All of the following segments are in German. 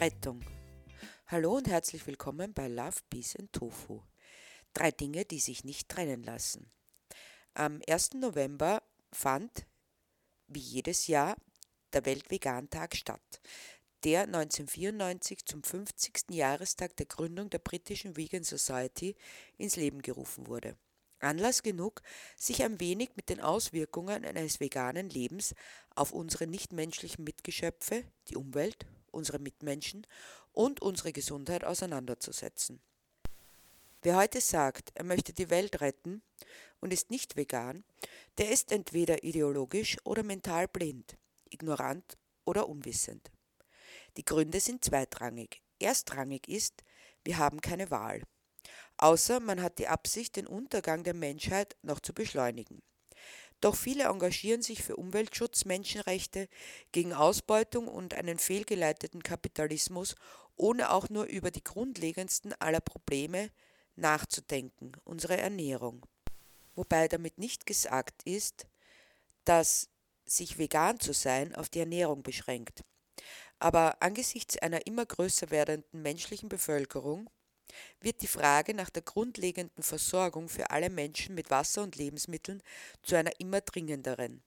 Rettung. Hallo und herzlich willkommen bei Love, Peace and Tofu. Drei Dinge, die sich nicht trennen lassen. Am 1. November fand, wie jedes Jahr, der Weltvegantag statt, der 1994 zum 50. Jahrestag der Gründung der britischen Vegan Society ins Leben gerufen wurde. Anlass genug, sich ein wenig mit den Auswirkungen eines veganen Lebens auf unsere nichtmenschlichen Mitgeschöpfe, die Umwelt, unsere Mitmenschen und unsere Gesundheit auseinanderzusetzen. Wer heute sagt, er möchte die Welt retten und ist nicht vegan, der ist entweder ideologisch oder mental blind, ignorant oder unwissend. Die Gründe sind zweitrangig. Erstrangig ist, wir haben keine Wahl. Außer man hat die Absicht, den Untergang der Menschheit noch zu beschleunigen. Doch viele engagieren sich für Umweltschutz, Menschenrechte, gegen Ausbeutung und einen fehlgeleiteten Kapitalismus, ohne auch nur über die grundlegendsten aller Probleme nachzudenken, unsere Ernährung. Wobei damit nicht gesagt ist, dass sich vegan zu sein auf die Ernährung beschränkt. Aber angesichts einer immer größer werdenden menschlichen Bevölkerung wird die Frage nach der grundlegenden Versorgung für alle Menschen mit Wasser und Lebensmitteln zu einer immer dringenderen.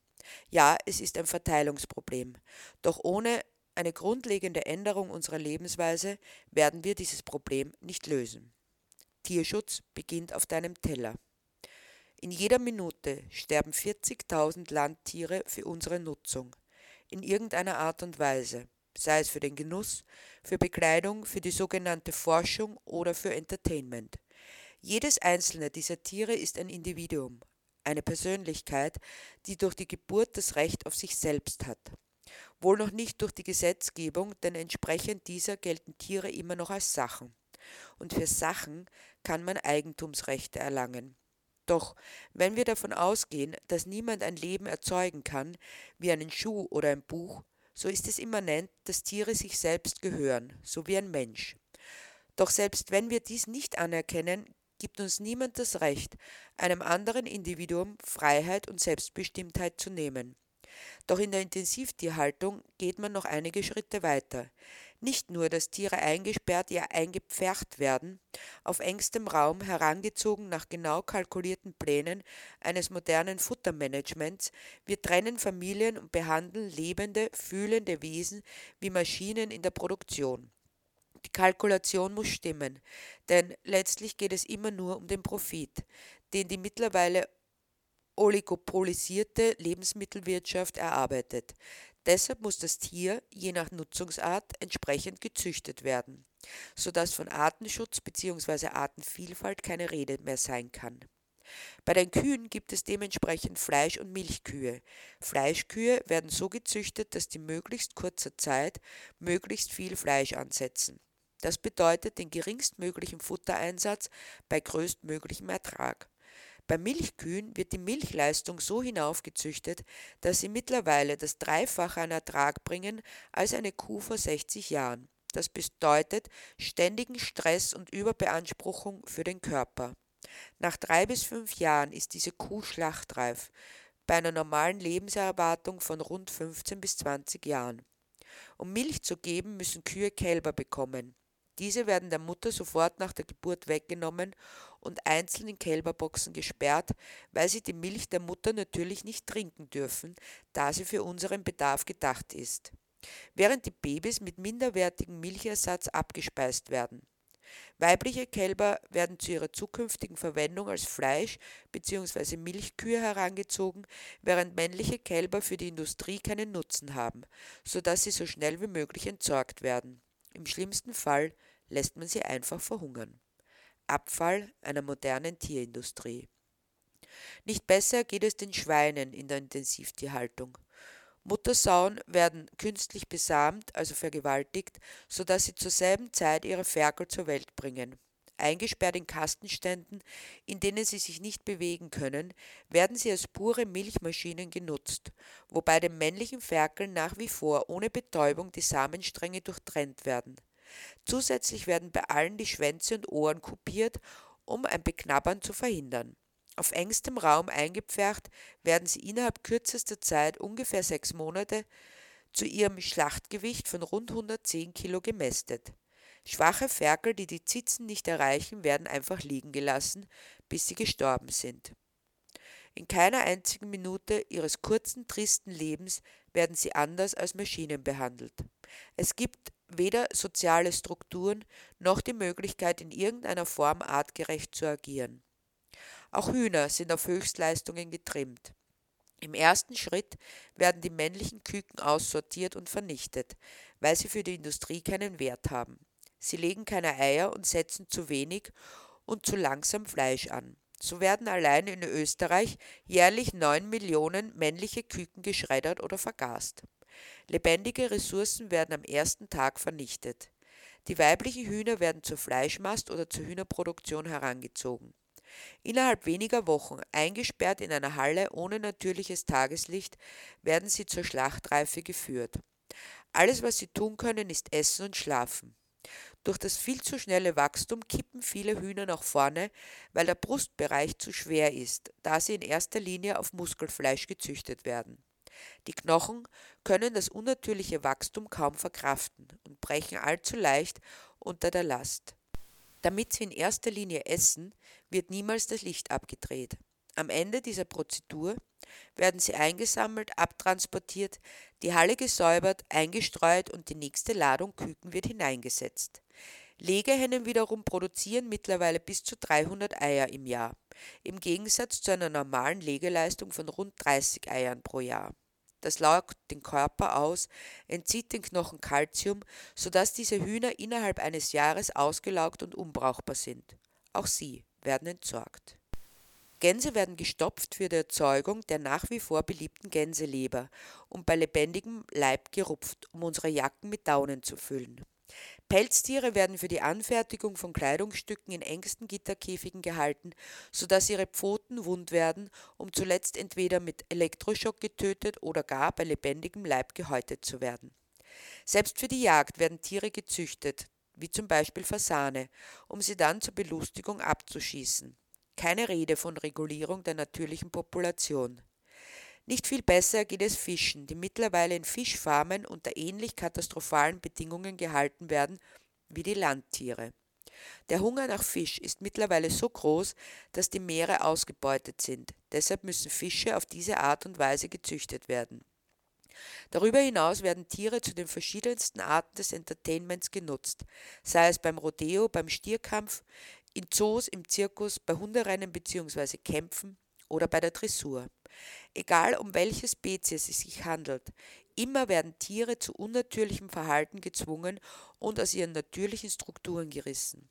Ja, es ist ein Verteilungsproblem, doch ohne eine grundlegende Änderung unserer Lebensweise werden wir dieses Problem nicht lösen. Tierschutz beginnt auf deinem Teller. In jeder Minute sterben 40.000 Landtiere für unsere Nutzung, in irgendeiner Art und Weise sei es für den Genuss, für Bekleidung, für die sogenannte Forschung oder für Entertainment. Jedes einzelne dieser Tiere ist ein Individuum, eine Persönlichkeit, die durch die Geburt das Recht auf sich selbst hat. Wohl noch nicht durch die Gesetzgebung, denn entsprechend dieser gelten Tiere immer noch als Sachen. Und für Sachen kann man Eigentumsrechte erlangen. Doch wenn wir davon ausgehen, dass niemand ein Leben erzeugen kann, wie einen Schuh oder ein Buch, so ist es immanent, dass Tiere sich selbst gehören, so wie ein Mensch. Doch selbst wenn wir dies nicht anerkennen, gibt uns niemand das Recht, einem anderen Individuum Freiheit und Selbstbestimmtheit zu nehmen. Doch in der Intensivtierhaltung geht man noch einige Schritte weiter. Nicht nur, dass Tiere eingesperrt, ja eingepfercht werden, auf engstem Raum herangezogen nach genau kalkulierten Plänen eines modernen Futtermanagements, wir trennen Familien und behandeln lebende, fühlende Wesen wie Maschinen in der Produktion. Die Kalkulation muss stimmen, denn letztlich geht es immer nur um den Profit, den die mittlerweile oligopolisierte Lebensmittelwirtschaft erarbeitet. Deshalb muss das Tier je nach Nutzungsart entsprechend gezüchtet werden, sodass von Artenschutz bzw. Artenvielfalt keine Rede mehr sein kann. Bei den Kühen gibt es dementsprechend Fleisch- und Milchkühe. Fleischkühe werden so gezüchtet, dass die möglichst kurzer Zeit möglichst viel Fleisch ansetzen. Das bedeutet den geringstmöglichen Futtereinsatz bei größtmöglichem Ertrag. Bei Milchkühen wird die Milchleistung so hinaufgezüchtet, dass sie mittlerweile das Dreifache an Ertrag bringen als eine Kuh vor 60 Jahren. Das bedeutet ständigen Stress und Überbeanspruchung für den Körper. Nach drei bis fünf Jahren ist diese Kuh schlachtreif, bei einer normalen Lebenserwartung von rund 15 bis 20 Jahren. Um Milch zu geben, müssen Kühe Kälber bekommen. Diese werden der Mutter sofort nach der Geburt weggenommen und einzeln in Kälberboxen gesperrt, weil sie die Milch der Mutter natürlich nicht trinken dürfen, da sie für unseren Bedarf gedacht ist. Während die Babys mit minderwertigem Milchersatz abgespeist werden. Weibliche Kälber werden zu ihrer zukünftigen Verwendung als Fleisch bzw. Milchkühe herangezogen, während männliche Kälber für die Industrie keinen Nutzen haben, sodass sie so schnell wie möglich entsorgt werden. Im schlimmsten Fall lässt man sie einfach verhungern. Abfall einer modernen Tierindustrie. Nicht besser geht es den Schweinen in der Intensivtierhaltung. Muttersauen werden künstlich besamt, also vergewaltigt, sodass sie zur selben Zeit ihre Ferkel zur Welt bringen. Eingesperrt in Kastenständen, in denen sie sich nicht bewegen können, werden sie als pure Milchmaschinen genutzt, wobei den männlichen Ferkeln nach wie vor ohne Betäubung die Samenstränge durchtrennt werden. Zusätzlich werden bei allen die Schwänze und Ohren kopiert, um ein Beknabbern zu verhindern. Auf engstem Raum eingepfercht werden sie innerhalb kürzester Zeit, ungefähr sechs Monate, zu ihrem Schlachtgewicht von rund 110 Kilo gemästet. Schwache Ferkel, die die Zitzen nicht erreichen, werden einfach liegen gelassen, bis sie gestorben sind. In keiner einzigen Minute ihres kurzen, tristen Lebens werden sie anders als Maschinen behandelt. Es gibt weder soziale Strukturen noch die Möglichkeit, in irgendeiner Form artgerecht zu agieren. Auch Hühner sind auf Höchstleistungen getrimmt. Im ersten Schritt werden die männlichen Küken aussortiert und vernichtet, weil sie für die Industrie keinen Wert haben. Sie legen keine Eier und setzen zu wenig und zu langsam Fleisch an. So werden allein in Österreich jährlich 9 Millionen männliche Küken geschreddert oder vergast. Lebendige Ressourcen werden am ersten Tag vernichtet. Die weiblichen Hühner werden zur Fleischmast oder zur Hühnerproduktion herangezogen. Innerhalb weniger Wochen, eingesperrt in einer Halle ohne natürliches Tageslicht, werden sie zur Schlachtreife geführt. Alles, was sie tun können, ist essen und schlafen. Durch das viel zu schnelle Wachstum kippen viele Hühner nach vorne, weil der Brustbereich zu schwer ist, da sie in erster Linie auf Muskelfleisch gezüchtet werden. Die Knochen können das unnatürliche Wachstum kaum verkraften und brechen allzu leicht unter der Last. Damit sie in erster Linie essen, wird niemals das Licht abgedreht. Am Ende dieser Prozedur werden sie eingesammelt, abtransportiert, die Halle gesäubert, eingestreut und die nächste Ladung Küken wird hineingesetzt. Legehennen wiederum produzieren mittlerweile bis zu 300 Eier im Jahr, im Gegensatz zu einer normalen Legeleistung von rund 30 Eiern pro Jahr. Das laugt den Körper aus, entzieht den Knochen Kalzium, sodass diese Hühner innerhalb eines Jahres ausgelaugt und unbrauchbar sind. Auch sie werden entsorgt. Gänse werden gestopft für die Erzeugung der nach wie vor beliebten Gänseleber und bei lebendigem Leib gerupft, um unsere Jacken mit Daunen zu füllen. Pelztiere werden für die Anfertigung von Kleidungsstücken in engsten Gitterkäfigen gehalten, sodass ihre Pfoten wund werden, um zuletzt entweder mit Elektroschock getötet oder gar bei lebendigem Leib gehäutet zu werden. Selbst für die Jagd werden Tiere gezüchtet, wie zum Beispiel Fasane, um sie dann zur Belustigung abzuschießen. Keine Rede von Regulierung der natürlichen Population. Nicht viel besser geht es Fischen, die mittlerweile in Fischfarmen unter ähnlich katastrophalen Bedingungen gehalten werden wie die Landtiere. Der Hunger nach Fisch ist mittlerweile so groß, dass die Meere ausgebeutet sind. Deshalb müssen Fische auf diese Art und Weise gezüchtet werden. Darüber hinaus werden Tiere zu den verschiedensten Arten des Entertainments genutzt, sei es beim Rodeo, beim Stierkampf, in Zoos, im Zirkus, bei Hunderennen bzw. Kämpfen oder bei der Dressur. Egal um welche Spezies es sich handelt, immer werden Tiere zu unnatürlichem Verhalten gezwungen und aus ihren natürlichen Strukturen gerissen.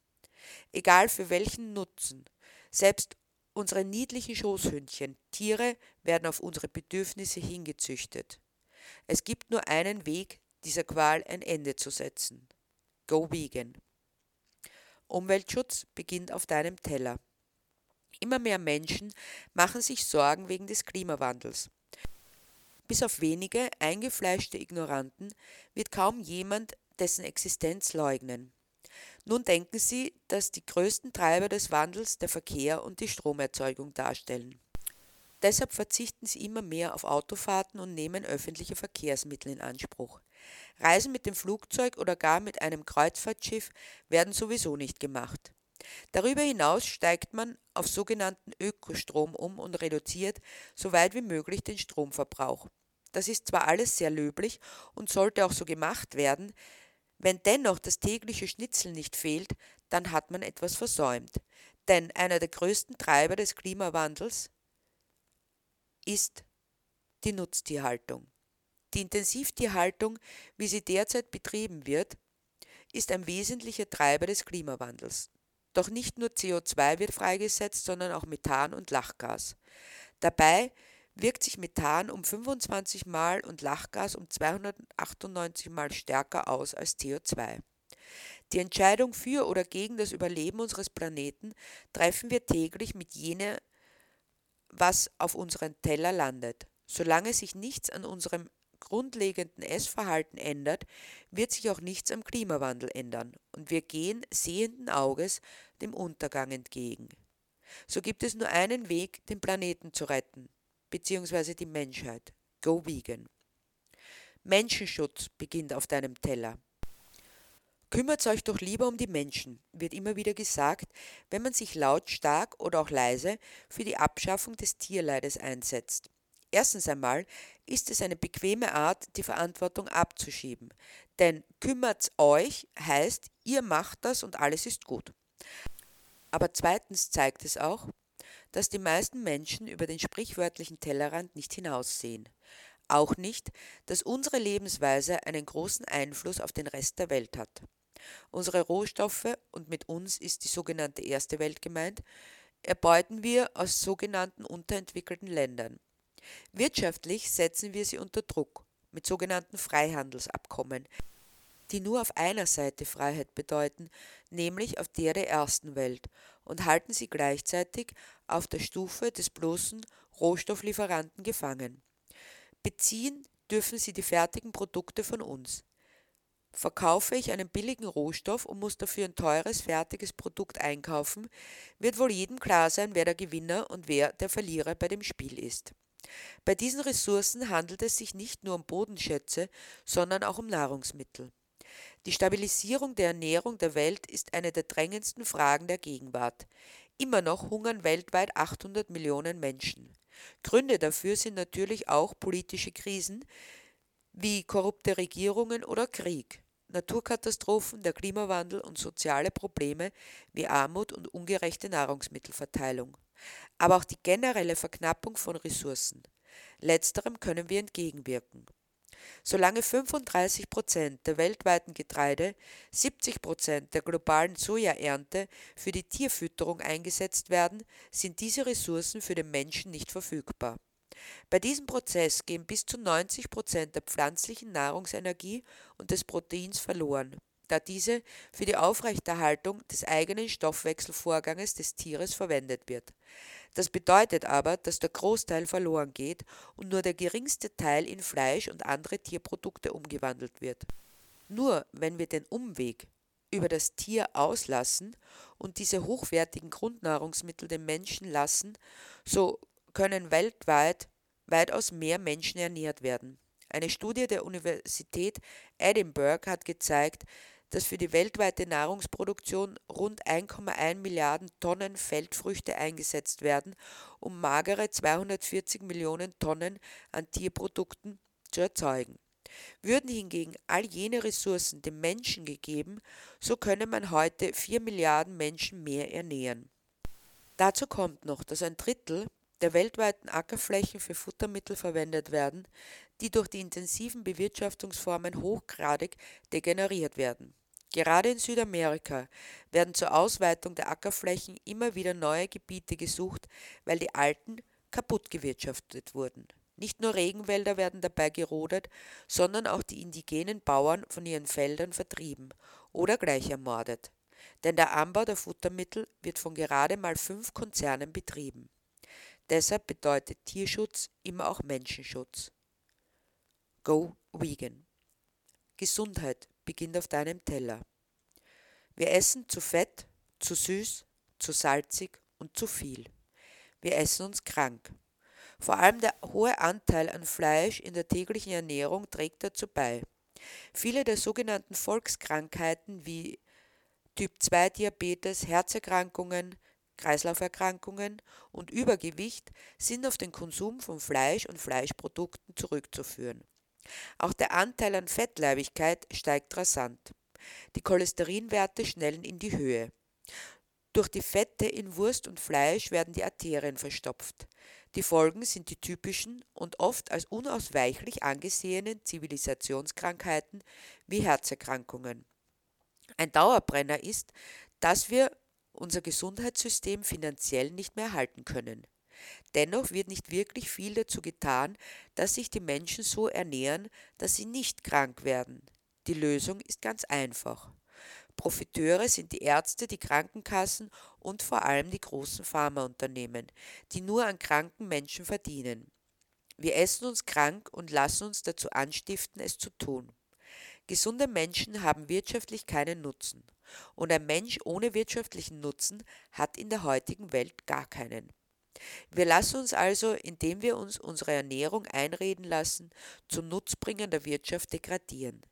Egal für welchen Nutzen, selbst unsere niedlichen Schoßhündchen, Tiere werden auf unsere Bedürfnisse hingezüchtet. Es gibt nur einen Weg, dieser Qual ein Ende zu setzen. Go vegan. Umweltschutz beginnt auf deinem Teller. Immer mehr Menschen machen sich Sorgen wegen des Klimawandels. Bis auf wenige eingefleischte Ignoranten wird kaum jemand dessen Existenz leugnen. Nun denken sie, dass die größten Treiber des Wandels der Verkehr und die Stromerzeugung darstellen. Deshalb verzichten sie immer mehr auf Autofahrten und nehmen öffentliche Verkehrsmittel in Anspruch. Reisen mit dem Flugzeug oder gar mit einem Kreuzfahrtschiff werden sowieso nicht gemacht. Darüber hinaus steigt man auf sogenannten Ökostrom um und reduziert so weit wie möglich den Stromverbrauch. Das ist zwar alles sehr löblich und sollte auch so gemacht werden, wenn dennoch das tägliche Schnitzel nicht fehlt, dann hat man etwas versäumt. Denn einer der größten Treiber des Klimawandels ist die Nutztierhaltung. Die Intensivtierhaltung, wie sie derzeit betrieben wird, ist ein wesentlicher Treiber des Klimawandels. Doch nicht nur CO2 wird freigesetzt, sondern auch Methan und Lachgas. Dabei wirkt sich Methan um 25 Mal und Lachgas um 298 Mal stärker aus als CO2. Die Entscheidung für oder gegen das Überleben unseres Planeten treffen wir täglich mit jener, was auf unseren Teller landet. Solange sich nichts an unserem grundlegenden Essverhalten ändert, wird sich auch nichts am Klimawandel ändern und wir gehen sehenden Auges dem Untergang entgegen. So gibt es nur einen Weg, den Planeten zu retten, beziehungsweise die Menschheit. Go vegan. Menschenschutz beginnt auf deinem Teller. Kümmert euch doch lieber um die Menschen, wird immer wieder gesagt, wenn man sich lautstark oder auch leise für die Abschaffung des Tierleides einsetzt. Erstens einmal ist es eine bequeme Art, die Verantwortung abzuschieben, denn kümmert's euch heißt, ihr macht das und alles ist gut. Aber zweitens zeigt es auch, dass die meisten Menschen über den sprichwörtlichen Tellerrand nicht hinaussehen. Auch nicht, dass unsere Lebensweise einen großen Einfluss auf den Rest der Welt hat. Unsere Rohstoffe, und mit uns ist die sogenannte Erste Welt gemeint, erbeuten wir aus sogenannten unterentwickelten Ländern. Wirtschaftlich setzen wir sie unter Druck mit sogenannten Freihandelsabkommen, die nur auf einer Seite Freiheit bedeuten, nämlich auf der der ersten Welt, und halten sie gleichzeitig auf der Stufe des bloßen Rohstofflieferanten gefangen. Beziehen dürfen sie die fertigen Produkte von uns. Verkaufe ich einen billigen Rohstoff und muss dafür ein teures, fertiges Produkt einkaufen, wird wohl jedem klar sein, wer der Gewinner und wer der Verlierer bei dem Spiel ist. Bei diesen Ressourcen handelt es sich nicht nur um Bodenschätze, sondern auch um Nahrungsmittel. Die Stabilisierung der Ernährung der Welt ist eine der drängendsten Fragen der Gegenwart. Immer noch hungern weltweit 800 Millionen Menschen. Gründe dafür sind natürlich auch politische Krisen, wie korrupte Regierungen oder Krieg, Naturkatastrophen, der Klimawandel und soziale Probleme wie Armut und ungerechte Nahrungsmittelverteilung, aber auch die generelle Verknappung von Ressourcen. Letzterem können wir entgegenwirken. Solange 35 Prozent der weltweiten Getreide, 70 Prozent der globalen Sojaernte für die Tierfütterung eingesetzt werden, sind diese Ressourcen für den Menschen nicht verfügbar. Bei diesem Prozess gehen bis zu 90 Prozent der pflanzlichen Nahrungsenergie und des Proteins verloren, da diese für die Aufrechterhaltung des eigenen Stoffwechselvorganges des Tieres verwendet wird. Das bedeutet aber, dass der Großteil verloren geht und nur der geringste Teil in Fleisch und andere Tierprodukte umgewandelt wird. Nur wenn wir den Umweg über das Tier auslassen und diese hochwertigen Grundnahrungsmittel den Menschen lassen, so können weltweit weitaus mehr Menschen ernährt werden. Eine Studie der Universität Edinburgh hat gezeigt, dass für die weltweite Nahrungsproduktion rund 1,1 Milliarden Tonnen Feldfrüchte eingesetzt werden, um magere 240 Millionen Tonnen an Tierprodukten zu erzeugen. Würden hingegen all jene Ressourcen dem Menschen gegeben, so könne man heute 4 Milliarden Menschen mehr ernähren. Dazu kommt noch, dass ein Drittel der weltweiten Ackerflächen für Futtermittel verwendet werden, die durch die intensiven Bewirtschaftungsformen hochgradig degeneriert werden. Gerade in Südamerika werden zur Ausweitung der Ackerflächen immer wieder neue Gebiete gesucht, weil die alten kaputt gewirtschaftet wurden. Nicht nur Regenwälder werden dabei gerodet, sondern auch die indigenen Bauern von ihren Feldern vertrieben oder gleich ermordet. Denn der Anbau der Futtermittel wird von gerade mal fünf Konzernen betrieben. Deshalb bedeutet Tierschutz immer auch Menschenschutz. Go Vegan. Gesundheit beginnt auf deinem Teller. Wir essen zu fett, zu süß, zu salzig und zu viel. Wir essen uns krank. Vor allem der hohe Anteil an Fleisch in der täglichen Ernährung trägt dazu bei. Viele der sogenannten Volkskrankheiten wie Typ-2-Diabetes, Herzerkrankungen, Kreislauferkrankungen und Übergewicht sind auf den Konsum von Fleisch und Fleischprodukten zurückzuführen. Auch der Anteil an Fettleibigkeit steigt rasant. Die Cholesterinwerte schnellen in die Höhe. Durch die Fette in Wurst und Fleisch werden die Arterien verstopft. Die Folgen sind die typischen und oft als unausweichlich angesehenen Zivilisationskrankheiten wie Herzerkrankungen. Ein Dauerbrenner ist, dass wir unser Gesundheitssystem finanziell nicht mehr erhalten können. Dennoch wird nicht wirklich viel dazu getan, dass sich die Menschen so ernähren, dass sie nicht krank werden. Die Lösung ist ganz einfach. Profiteure sind die Ärzte, die Krankenkassen und vor allem die großen Pharmaunternehmen, die nur an kranken Menschen verdienen. Wir essen uns krank und lassen uns dazu anstiften, es zu tun. Gesunde Menschen haben wirtschaftlich keinen Nutzen. Und ein Mensch ohne wirtschaftlichen Nutzen hat in der heutigen Welt gar keinen. Wir lassen uns also, indem wir uns unsere Ernährung einreden lassen, zum Nutzbringer der Wirtschaft degradieren.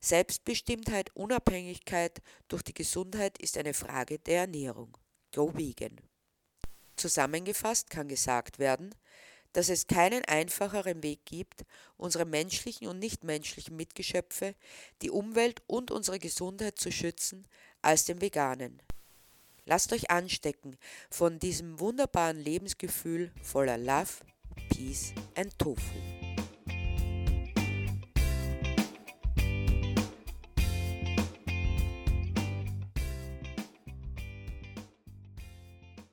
Selbstbestimmtheit, Unabhängigkeit durch die Gesundheit ist eine Frage der Ernährung. Go Vegan. Zusammengefasst kann gesagt werden, dass es keinen einfacheren Weg gibt, unsere menschlichen und nichtmenschlichen Mitgeschöpfe, die Umwelt und unsere Gesundheit zu schützen, als den veganen. Lasst euch anstecken von diesem wunderbaren Lebensgefühl voller Love, Peace and Tofu.